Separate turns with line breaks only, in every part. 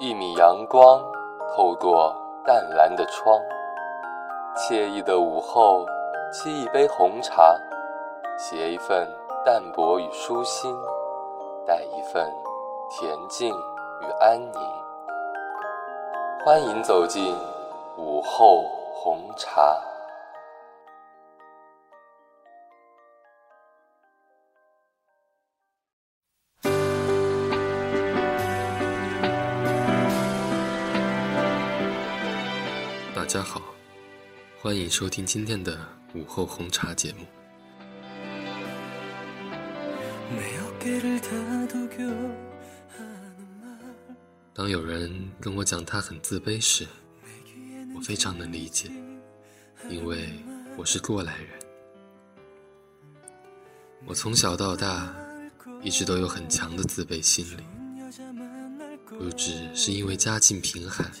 一米阳光透过淡蓝的窗，惬意的午后，沏一杯红茶，携一份淡泊与舒心，带一份恬静与安宁。欢迎走进午后红茶。
大家好，欢迎收听今天的午后红茶节目。当有人跟我讲他很自卑时，我非常能理解，因为我是过来人。我从小到大一直都有很强的自卑心理，不只是因为家境贫寒。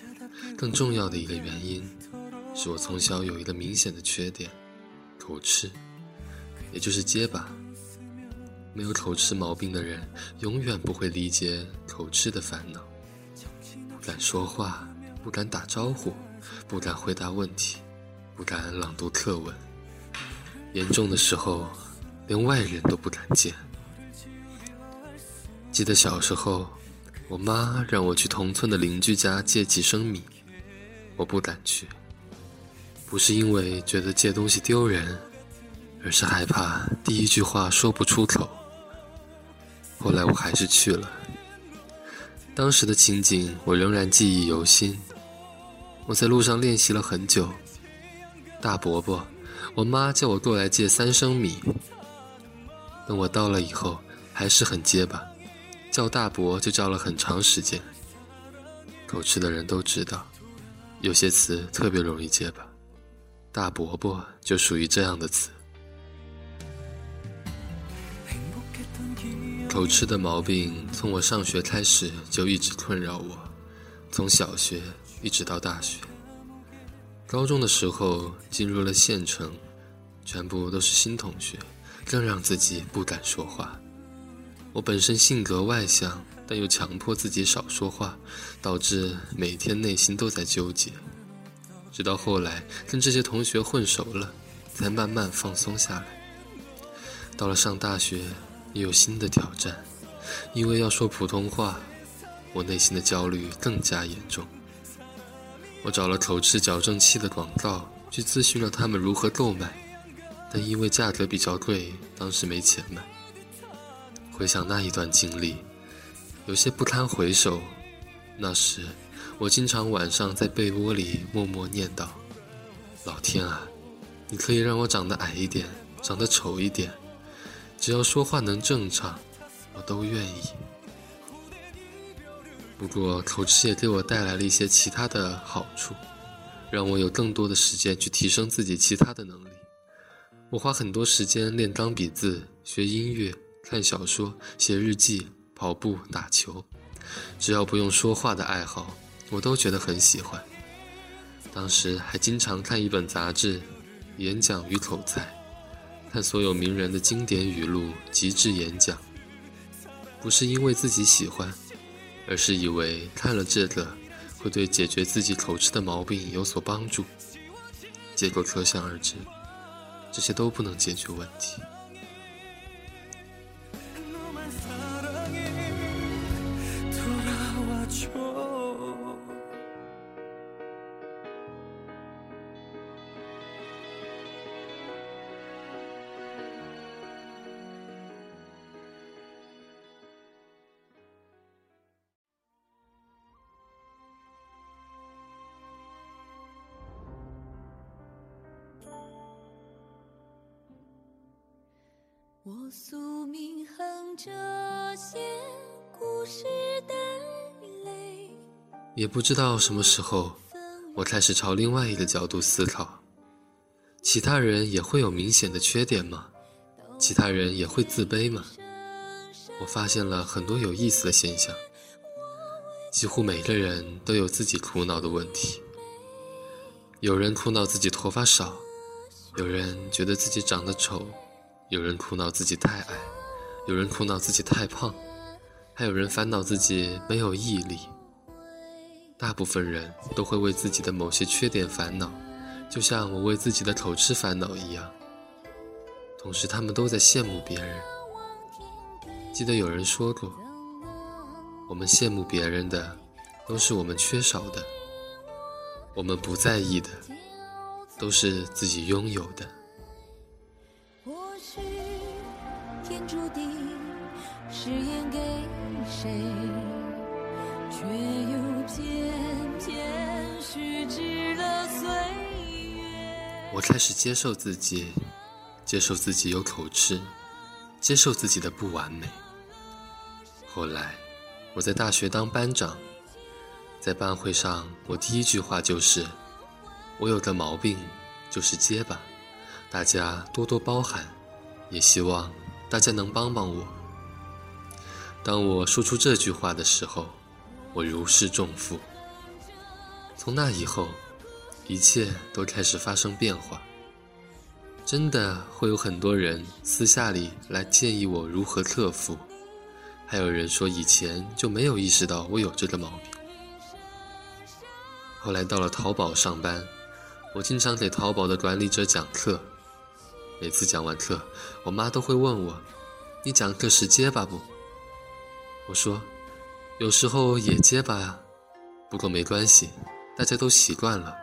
更重要的一个原因，是我从小有一个明显的缺点，口吃，也就是结巴。没有口吃毛病的人，永远不会理解口吃的烦恼。不敢说话，不敢打招呼，不敢回答问题，不敢朗读课文。严重的时候，连外人都不敢见。记得小时候。我妈让我去同村的邻居家借几升米，我不敢去，不是因为觉得借东西丢人，而是害怕第一句话说不出口。后来我还是去了，当时的情景我仍然记忆犹新。我在路上练习了很久，大伯伯，我妈叫我过来借三升米。等我到了以后，还是很结巴。叫大伯就叫了很长时间。口吃的人都知道，有些词特别容易结巴，大伯伯就属于这样的词。口吃的毛病从我上学开始就一直困扰我，从小学一直到大学。高中的时候进入了县城，全部都是新同学，更让自己不敢说话。我本身性格外向，但又强迫自己少说话，导致每天内心都在纠结。直到后来跟这些同学混熟了，才慢慢放松下来。到了上大学，也有新的挑战，因为要说普通话，我内心的焦虑更加严重。我找了口吃矫正器的广告，去咨询了他们如何购买，但因为价格比较贵，当时没钱买。回想那一段经历，有些不堪回首。那时，我经常晚上在被窝里默默念叨：“老天啊，你可以让我长得矮一点，长得丑一点，只要说话能正常，我都愿意。”不过，口吃也给我带来了一些其他的好处，让我有更多的时间去提升自己其他的能力。我花很多时间练钢笔字，学音乐。看小说、写日记、跑步、打球，只要不用说话的爱好，我都觉得很喜欢。当时还经常看一本杂志《演讲与口才》，看所有名人的经典语录、极致演讲。不是因为自己喜欢，而是以为看了这个会对解决自己口吃的毛病有所帮助。结果可想而知，这些都不能解决问题。我宿命横着些故事的泪，也不知道什么时候，我开始朝另外一个角度思考：其他人也会有明显的缺点吗？其他人也会自卑吗？我发现了很多有意思的现象。几乎每个人都有自己苦恼的问题。有人苦恼自己头发少，有人觉得自己长得丑。有人苦恼自己太矮，有人苦恼自己太胖，还有人烦恼自己没有毅力。大部分人都会为自己的某些缺点烦恼，就像我为自己的口吃烦恼一样。同时，他们都在羡慕别人。记得有人说过，我们羡慕别人的，都是我们缺少的；我们不在意的，都是自己拥有的。天注定誓言给谁，却又偏偏虚掷了岁月。我开始接受自己。接受自己有口吃，接受自己的不完美。后来，我在大学当班长，在班会上，我第一句话就是：“我有个毛病，就是结巴，大家多多包涵，也希望大家能帮帮我。”当我说出这句话的时候，我如释重负。从那以后，一切都开始发生变化。真的会有很多人私下里来建议我如何克服，还有人说以前就没有意识到我有这个毛病。后来到了淘宝上班，我经常给淘宝的管理者讲课，每次讲完课，我妈都会问我：“你讲课时结巴不？”我说：“有时候也结巴啊，不过没关系，大家都习惯了。”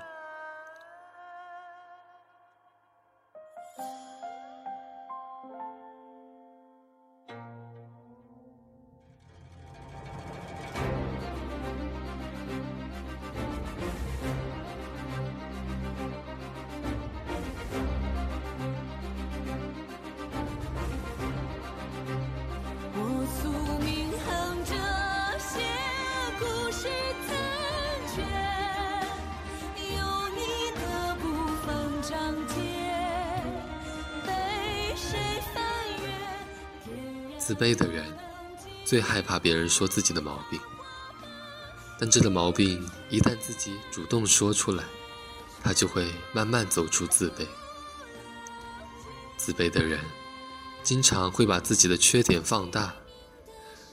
自卑的人最害怕别人说自己的毛病，但这个毛病一旦自己主动说出来，他就会慢慢走出自卑。自卑的人经常会把自己的缺点放大，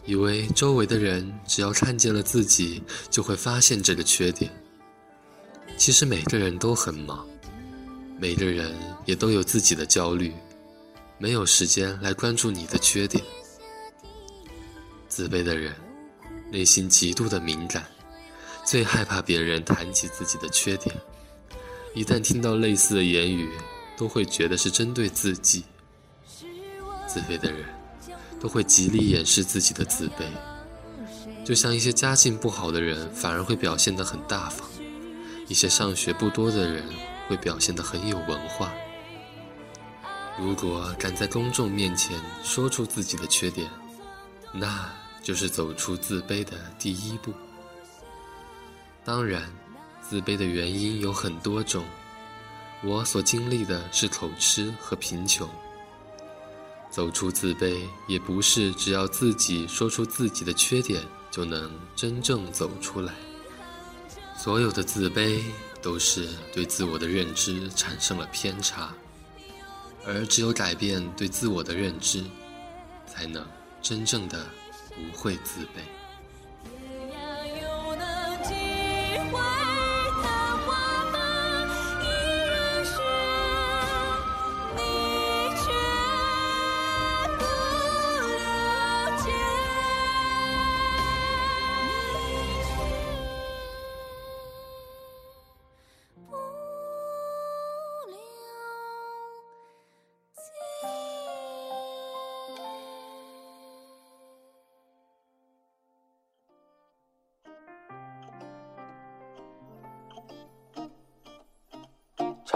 以为周围的人只要看见了自己就会发现这个缺点。其实每个人都很忙，每个人也都有自己的焦虑，没有时间来关注你的缺点。自卑的人，内心极度的敏感，最害怕别人谈起自己的缺点。一旦听到类似的言语，都会觉得是针对自己。自卑的人，都会极力掩饰自己的自卑。就像一些家境不好的人，反而会表现得很大方；一些上学不多的人，会表现得很有文化。如果敢在公众面前说出自己的缺点，那……就是走出自卑的第一步。当然，自卑的原因有很多种。我所经历的是口吃和贫穷。走出自卑，也不是只要自己说出自己的缺点就能真正走出来。所有的自卑都是对自我的认知产生了偏差，而只有改变对自我的认知，才能真正的。不会自卑。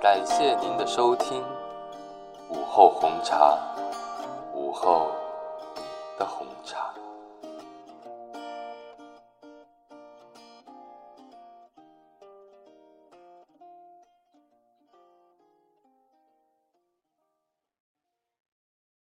感谢您的收听，午后红茶，午后的红茶。